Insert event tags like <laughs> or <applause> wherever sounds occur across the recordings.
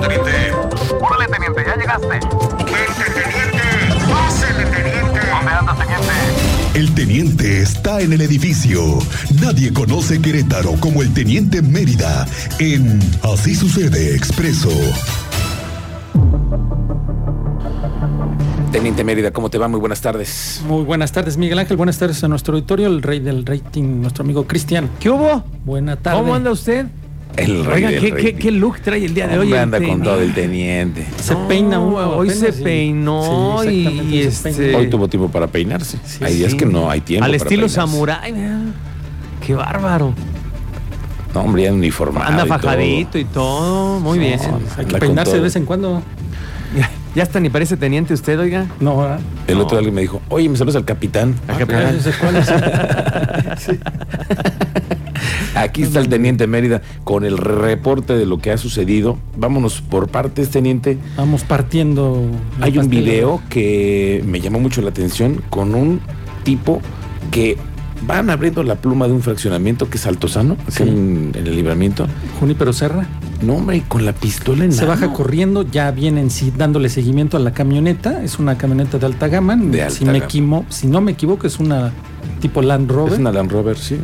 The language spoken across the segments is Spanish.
teniente. Órale, teniente, ya llegaste. Vente, teniente. Pásele, teniente. ¿Dónde anda, teniente? El teniente está en el edificio. Nadie conoce Querétaro como el teniente Mérida en Así sucede expreso. Teniente Mérida, ¿cómo te va? Muy buenas tardes. Muy buenas tardes, Miguel Ángel. Buenas tardes a nuestro auditorio, el rey del rating, nuestro amigo Cristian. ¿Qué hubo? Buena tarde. ¿Cómo anda usted? El rey Oiga, del ¿qué, rey. qué, qué look trae el día de hoy? Anda con todo el teniente. Se No, peina uno Hoy se apenas peinó Sí, y, se este, peina. Hoy tuvo tiempo para peinarse. Sí, hay días sí. que no hay tiempo. al para estilo peinarse. samurái. mira. Qué bárbaro. No, hombre, ya uniformado. Anda y todo. fajadito y todo. Muy bien. Hay que peinarse de vez en cuando. Ya, ya hasta ni parece teniente usted, oiga. No, ¿verdad? El No. otro día alguien me dijo, oye, me saludas al capitán. Al Ah, capitán. cuál es. <laughs> Sí. Aquí está el teniente Mérida con el reporte de lo que ha sucedido. Vámonos por partes, teniente. Vamos partiendo. Hay un video que me llamó mucho la atención con un tipo que van abriendo la pluma de un fraccionamiento que es Altozano, Sí. en, en el libramiento. Junípero Serra. No, hombre, con la pistola en Se mano. baja corriendo, ya vienen sí, dándole seguimiento a la camioneta. Es una camioneta de alta gama. De alta si, me gama. equimo- si no me equivoco, es una tipo Land Rover. Es una Land Rover, sí.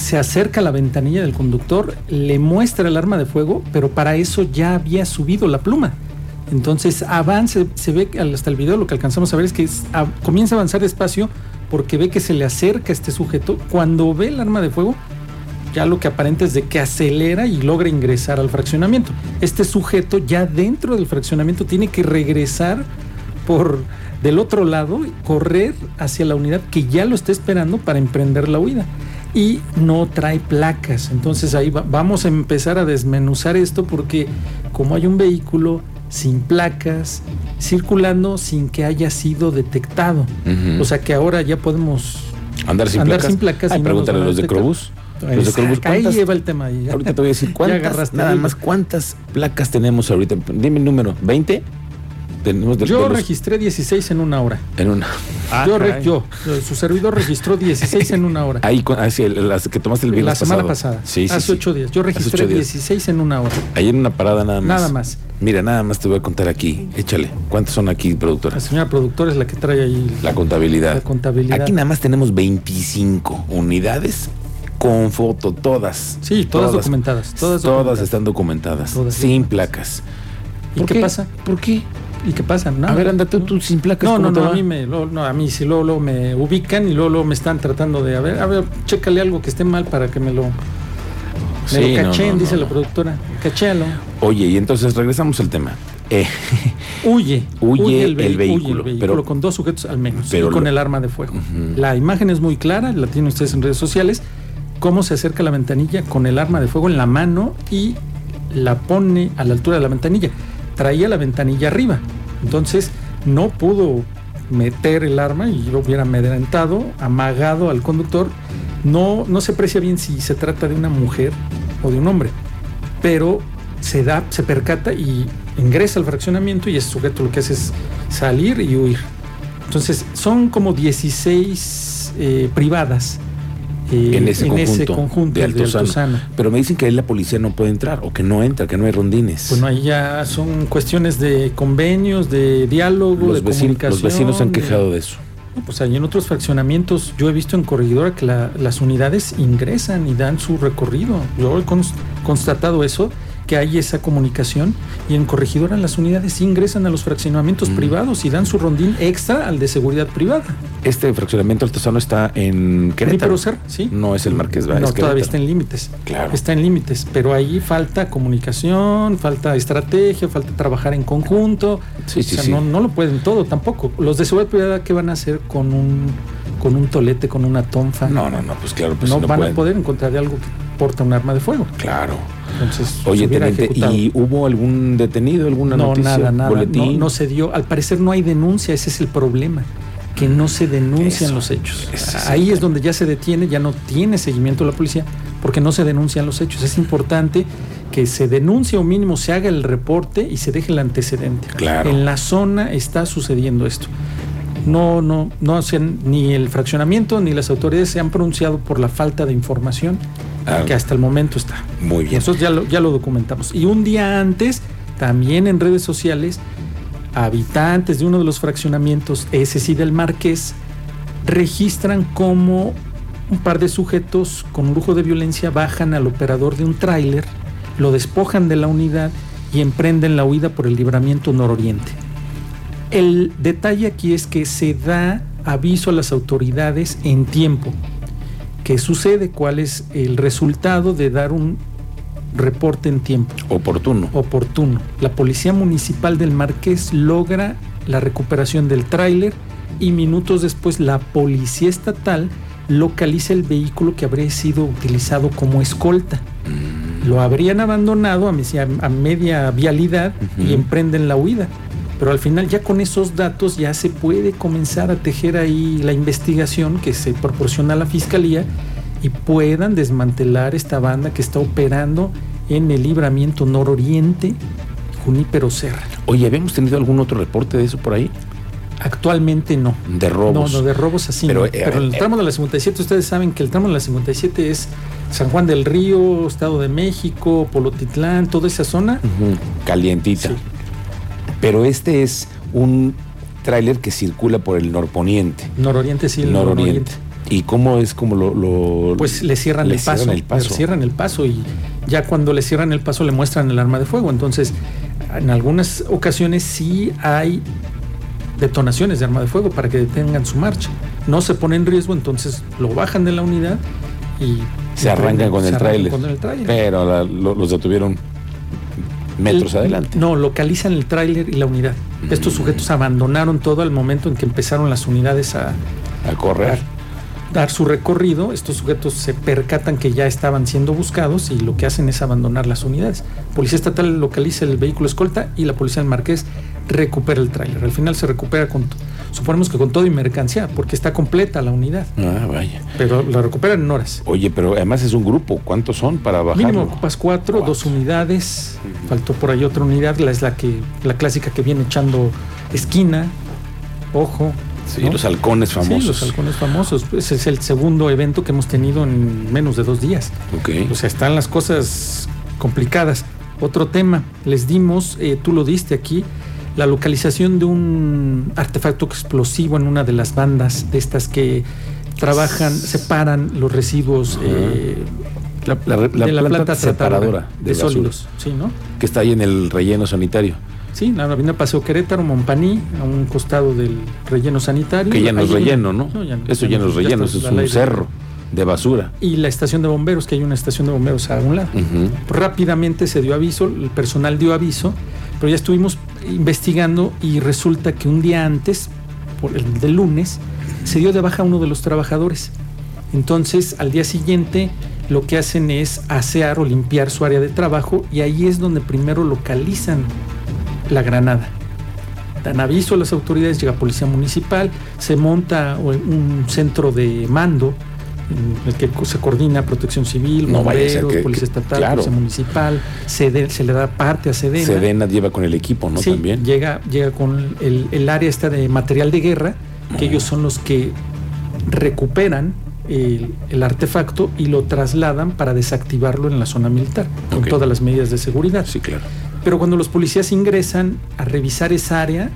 Se acerca a la ventanilla del conductor, le muestra el arma de fuego, pero para eso ya había subido la pluma. Entonces avanza, se ve hasta el video lo que alcanzamos a ver es que a- comienza a avanzar despacio porque ve que se le acerca este sujeto. Cuando ve el arma de fuego, ya lo que aparenta es de que acelera y logra ingresar al fraccionamiento. Este sujeto ya dentro del fraccionamiento tiene que regresar por del otro lado, correr hacia la unidad que ya lo está esperando para emprender la huida. Y no trae placas. Entonces ahí va- vamos a empezar a desmenuzar esto porque como hay un vehículo sin placas, circulando sin que haya sido detectado. O sea que ahora ya podemos andar sin andar placas. sin placas Ay, no pregúntale a los de. Crobús. Los de Crobús, Ahí ¿cuántas- lleva el tema. ya. Ahorita te voy a decir <laughs> cuántas, nada más cuántas placas tenemos ahorita. Dime el número, ¿20? Tenemos de, Yo de los- registré 16 en una hora. en una. Ah, yo, re- caray. yo, su servidor registró 16 en una hora. Ahí, con- ah, sí, el- las que tomaste el la viernes semana pasado. pasada. Sí, sí, hace sí. ocho días. Yo registré ocho días. 16 en una hora. Ahí en una parada nada más. Nada más. Mira, nada más te voy a contar aquí. Échale. ¿Cuántas son aquí, La productora? señora productora es la que trae ahí La contabilidad. la contabilidad. Aquí nada más tenemos 25 unidades con foto, todas. Sí, todas documentadas, todas documentadas. están documentadas. Todas sin documentadas. placas. ¿Y ¿Por qué, pasa? ¿Por qué? ¿Y qué pasa? Nada. A ver, anda tú, sin placas. No, ¿cómo no, no, a mí me, luego- no, a mí sí luego, luego me ubican y luego, luego me están tratando de, a ver, a ver, chécale algo que esté mal para que me lo, me Sí, lo no, cacheen, no, no, dice la productora. Cachéalo. Oye, y entonces regresamos al tema. Eh, <laughs> Huye, Huye el vehi- vehículo, pero- con dos sujetos al menos, pero y con lo- el arma de fuego. La imagen es muy clara, la tienen ustedes en redes sociales. Cómo se acerca a la ventanilla con el arma de fuego en la mano y la pone a la altura de la ventanilla. Traía la ventanilla arriba, entonces no pudo meter el arma y lo hubiera amedrentado, amagado al conductor. No, no se aprecia bien si se trata de una mujer o de un hombre, pero se da, se percata y ingresa al fraccionamiento y ese sujeto lo que hace es salir y huir. Entonces, son como 16 eh, privadas eh, en ese conjunto, de de Altozano. Altozano. Pero me dicen que ahí la policía no puede entrar o que no entra, que no hay rondines. Bueno, ahí ya son cuestiones de convenios, de diálogo, los, de vecinos, comunicación. los vecinos han quejado de eso. No, Pues ahí en otros fraccionamientos, yo he visto en Corregidora que la- las unidades ingresan y dan su recorrido. Yo he cons- constatado eso, que hay esa comunicación y en Corregidora las unidades ingresan a los fraccionamientos Mm. privados y dan su rondín extra al de seguridad privada. Este fraccionamiento Altozano está en Querétaro. Serra, sí. No es el Marqués Vázquez. No, es todavía está en límites. Claro. Está en límites, pero ahí falta comunicación, falta estrategia, falta trabajar en conjunto. Sí, sí, o sea, sí. No, no lo pueden todo tampoco. Los de seguridad privada, ¿qué van a hacer con un, con un tolete, con una tonfa? No, no, no, pues claro, pues no, no, van pueden. a poder encontrar algo que porta un arma de fuego. Claro. Entonces, Oye, teniente, ejecutado. ¿y hubo algún detenido, alguna no, noticia? nada, nada. boletín? No, no se dio. Al parecer no hay denuncia, ese es el problema. Que no se denuncian Eso, los hechos. Ahí es donde ya se detiene, ya no tiene seguimiento la policía, porque no se denuncian los hechos. Es importante que se denuncie o mínimo se haga el reporte y se deje el antecedente. Claro. En la zona está sucediendo esto. No, no, no se han- ni el fraccionamiento ni las autoridades se han pronunciado por la falta de información Ah. que hasta el momento está. Muy bien. Nosotros ya lo, ya lo documentamos. Y un día antes también en redes sociales, habitantes de uno de los fraccionamientos, ese sí del Marqués, registran cómo un par de sujetos con un lujo de violencia bajan al operador de un tráiler, lo despojan de la unidad y emprenden la huida por el libramiento nororiente. El detalle aquí es que se da aviso a las autoridades en tiempo. ¿Qué sucede? ¿Cuál es el resultado de dar un reporte en tiempo? Oportuno. oportuno. La Policía Municipal del Marqués logra la recuperación del tráiler y minutos después la Policía Estatal localiza el vehículo que habría sido utilizado como escolta. Lo habrían abandonado a, media vialidad y emprenden la huida. Pero al final ya con esos datos ya se puede comenzar a tejer ahí la investigación que se proporciona a la Fiscalía y puedan desmantelar esta banda que está operando en el libramiento nororiente Junípero Serra. Oye, ¿habíamos tenido algún otro reporte de eso por ahí? Actualmente no. De robos. No, no, de robos así. Pero, no. eh, Pero el eh, tramo de la 57, ustedes saben que el tramo de la 57 es San Juan del Río, Estado de México, Polotitlán, toda esa zona. Calientita. Sí. Pero este es un tráiler que circula por el norponiente. Nororiente sí, el nororiente. ¿Y cómo es como lo, lo- Pues le cierran, le el, paso, cierran el paso? Le cierran el paso y ya cuando le cierran el paso le muestran el arma de fuego. Entonces, en algunas ocasiones sí hay detonaciones de arma de fuego para que detengan su marcha. No se pone en riesgo, entonces lo bajan de la unidad y se arrancan con el tráiler. con el tráiler. Pero la- lo- los detuvieron metros El- adelante. No, localizan el tráiler y la unidad. Estos Mm. sujetos abandonaron todo al momento en que empezaron las unidades a, A correr. dar su recorrido. Estos sujetos se percatan que ya estaban siendo buscados y lo que hacen es abandonar las unidades. Policía Estatal localiza el vehículo escolta y la Policía del Marqués recupera el tráiler. Al final se recupera con, suponemos que con todo y mercancía, porque está completa la unidad, Ah, vaya. pero la recuperan en horas. Oye, pero además es un grupo. ¿Cuántos son para bajar? Mínimo ocupas cuatro, Cuatro. dos unidades. Faltó por ahí otra unidad, la es la que la clásica que viene echando esquina, ojo. Sí, ¿no? los halcones famosos. Sí, los halcones famosos. Ese es el segundo evento que hemos tenido en menos de dos días. Ok. O sea, están las cosas complicadas. Otro tema, les dimos, eh, tú lo diste aquí, la localización de un artefacto explosivo en una de las bandas de estas que trabajan, separan los residuos eh, la, la- la de la planta, planta separadora de, de, sólidos. Sí, ¿no? que está ahí en el relleno sanitario. Sí, la avenida Paseo Querétaro, Mompaní, a un costado del relleno sanitario. Que ya no es relleno, ¿no? ya eso ya no es relleno, eso es un cerro de basura. Y la estación de bomberos, que hay una estación de bomberos a un lado. Rápidamente se dio aviso, el personal dio aviso, pero ya estuvimos investigando y resulta que un día antes, por el del lunes, se dio de baja uno de los trabajadores. Entonces, al día siguiente, lo que hacen es asear o limpiar su área de trabajo y ahí es donde primero localizan la granada. Dan aviso a las autoridades, llega policía municipal, se monta un centro de mando el que se coordina protección civil, No bomberos, que- policía estatal, claro. policía municipal, se le da parte a Sedena. Sedena lleva con el equipo, ¿no? Sí, También. Llega, llega con el, el área esta de material de guerra, que ellos son los que recuperan el, el artefacto y lo trasladan para desactivarlo en la zona militar, con todas las medidas de seguridad. Sí, claro. Pero cuando los policías ingresan a revisar esa área,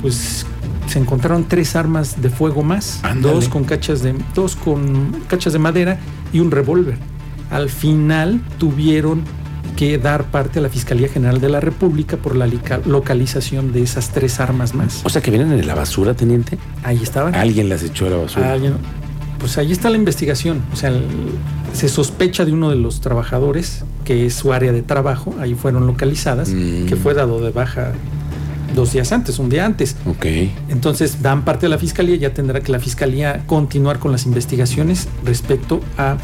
pues se encontraron tres armas de fuego más, dos con cachas de dos con cachas de madera y un revólver. Al final tuvieron que dar parte a la Fiscalía General de la República por la localización de esas tres armas más. O sea que vienen en la basura, teniente. Ahí estaban. Alguien las echó a la basura. Alguien- pues ahí está la investigación. O sea, el- se sospecha de uno de los trabajadores, que es su área de trabajo, ahí fueron localizadas, Mm. que fue dado de baja dos días antes, un día antes. Ok. Entonces dan parte a la fiscalía, ya tendrá que la fiscalía continuar con las investigaciones respecto a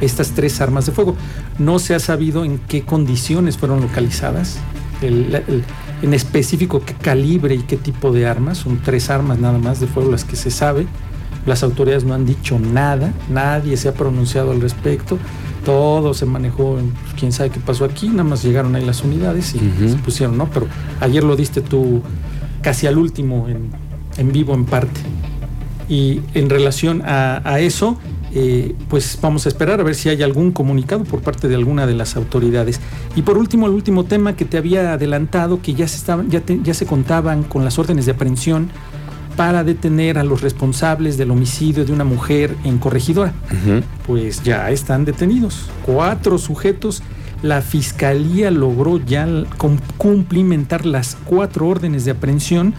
estas tres armas de fuego. No se ha sabido en qué condiciones fueron localizadas, el- el- en específico qué calibre y qué tipo de armas. Son tres armas nada más de fuego las que se sabe. Las autoridades no han dicho nada, nadie se ha pronunciado al respecto. Todo se manejó, pues, quién sabe qué pasó aquí, nada más llegaron ahí las unidades y se pusieron, ¿no? Pero ayer lo diste tú casi al último en, en vivo en parte. Y en relación a, a eso, eh, pues vamos a esperar a ver si hay algún comunicado por parte de alguna de las autoridades. Y por último, el último tema que te había adelantado, que ya se, estaban, ya, te- ya se contaban con las órdenes de aprehensión para detener a los responsables del homicidio de una mujer en Corregidora. Pues ya están detenidos. Cuatro sujetos. La fiscalía logró ya cumplimentar las cuatro órdenes de aprehensión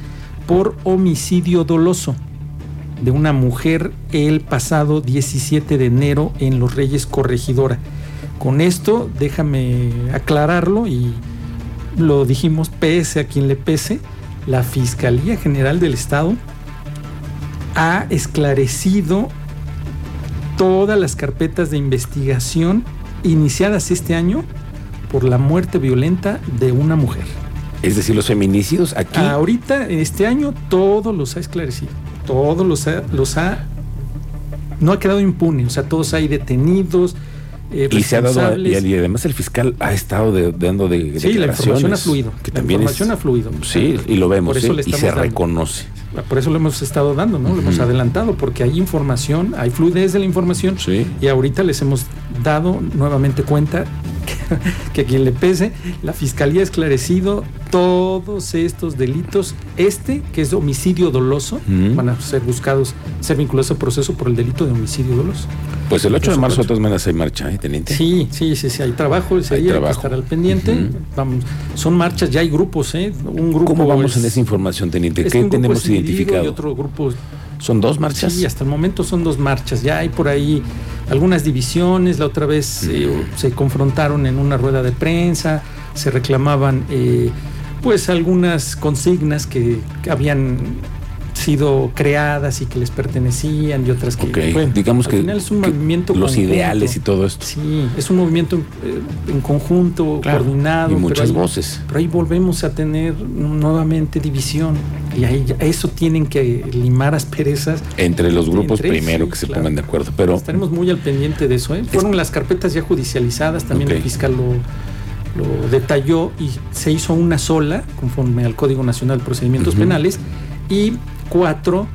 por homicidio doloso de una mujer el pasado 17 de enero en Los Reyes Corregidora. Con esto, déjame aclararlo y lo dijimos pese a quien le pese, la Fiscalía General del Estado ha esclarecido todas las carpetas de investigación iniciadas este año por la muerte violenta de una mujer. Es decir, los feminicidios aquí. Ahorita, este año, todos los ha esclarecido. Todos los ha, los ha. No ha quedado impune. O sea, todos hay detenidos. Eh, y se ha dado, y, además el fiscal ha estado de- dando de, Sí, la información ha fluido. Que la también información es- ha fluido. Sí, y lo vemos, Por eso ¿eh? y se dando. reconoce. Por eso lo hemos estado dando, ¿no? Lo hemos adelantado, porque hay información, hay fluidez de la información. Sí. Y ahorita les hemos dado nuevamente cuenta que, que a quien le pese, la fiscalía ha esclarecido todos estos delitos. Este, que es homicidio doloso, Ujú. van a ser buscados, ser vinculados al proceso por el delito de homicidio doloso. Pues el 8 de marzo, de todas maneras, hay marcha, ¿eh, teniente? Sí, sí, sí, sí, hay trabajo ese Hay día, hay que estar al pendiente. Vamos, son marchas, ya hay grupos, ¿eh? Un grupo ¿Cómo vamos es- en esa información, teniente? ¿Qué tenemos identificado? Y otro grupo ¿Son dos marchas? Sí, hasta el momento son dos marchas. Ya hay por ahí algunas divisiones. La otra vez eh, se confrontaron en una rueda de prensa, se reclamaban eh, pues algunas consignas que, que habían sido creadas y que les pertenecían y otras que Ok, bueno, digamos al que, final es un que movimiento los conjunto. ideales y todo esto. Sí, es un movimiento eh, en conjunto, Claro, coordinado. y pero muchas ahí- voces. Pero ahí volvemos a tener nuevamente división. Y ahí eso tienen que limar asperezas Entre los grupos Entre- primero sí, que se claro. pongan de acuerdo. Pero Estaremos muy al pendiente de eso. ¿eh? Fueron las carpetas ya judicializadas, también el fiscal lo, lo detalló y se hizo una sola, conforme al Código Nacional de Procedimientos. Penales, y cuatro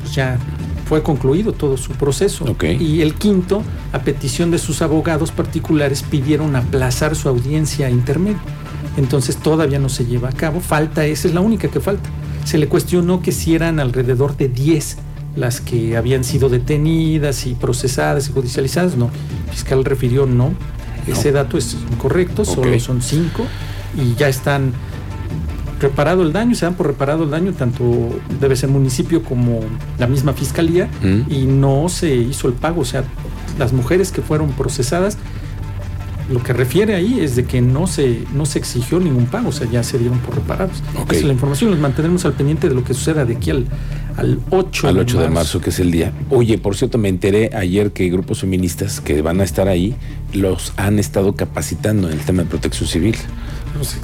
pues ya fue concluido todo su proceso. Y el quinto, a petición de sus abogados particulares, pidieron aplazar su audiencia intermedia. Entonces todavía no se lleva a cabo. Falta, esa es la única que falta. Se le cuestionó que si eran alrededor de 10 las que habían sido detenidas y procesadas y judicializadas. No, el fiscal refirió no. Ese dato es incorrecto, solo son 5 y ya están reparado el daño, se dan por reparado el daño, tanto debe ser municipio como la misma fiscalía, Mm. y no se hizo el pago. O sea, las mujeres que fueron procesadas, lo que refiere ahí es de que no se, no se exigió ningún pago, o sea, ya se dieron por reparados. Ok. Esa es la información, nos mantendremos al pendiente de lo que suceda de aquí al, al 8, al 8 de marzo, que es el día. Oye, por cierto, me enteré ayer que grupos feministas que van a estar ahí los han estado capacitando en el tema de protección civil.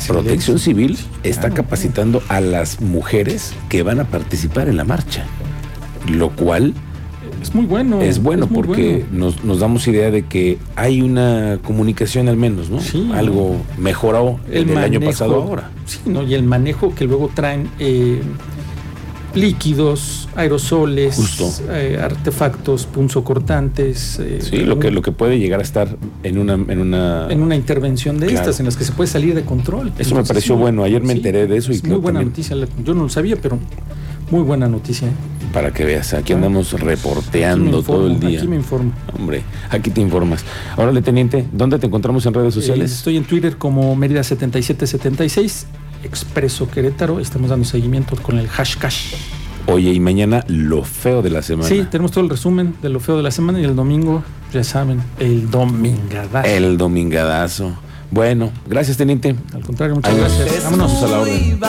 Protección Civil está Claro. capacitando a las mujeres que van a participar en la marcha, lo cual Es muy bueno. es bueno porque bueno. Nos, nos damos idea de que hay una comunicación al menos, ¿no? Sí. Algo mejoró el, del año pasado ahora. Sí, ¿no? Y el manejo que luego traen eh, líquidos, aerosoles, eh, artefactos punzocortantes. eh, Sí, lo que, lo que puede llegar a estar en una... En una, en una intervención de Claro. estas en las que se puede salir de control. Eso me pareció sí, bueno. Ayer me sí, enteré de eso y es muy buena también- noticia. Yo no lo sabía, pero muy buena noticia. ¿eh? para que veas, aquí Claro. andamos Aquí reporteando informo, todo el día. Aquí me informo. Hombre, aquí te informas. Ahora, teniente, ¿dónde te encontramos en redes Eh, sociales? estoy en Twitter como Mérida7776, Expreso Querétaro. Estamos dando seguimiento con el hashtag. Oye, y mañana lo feo de la semana. Sí, tenemos todo el resumen de lo feo de la semana y el domingo, ya saben, el domingadazo. El domingadazo. Bueno, gracias, teniente. Al contrario, muchas Adiós. gracias. Vámonos. a la orden.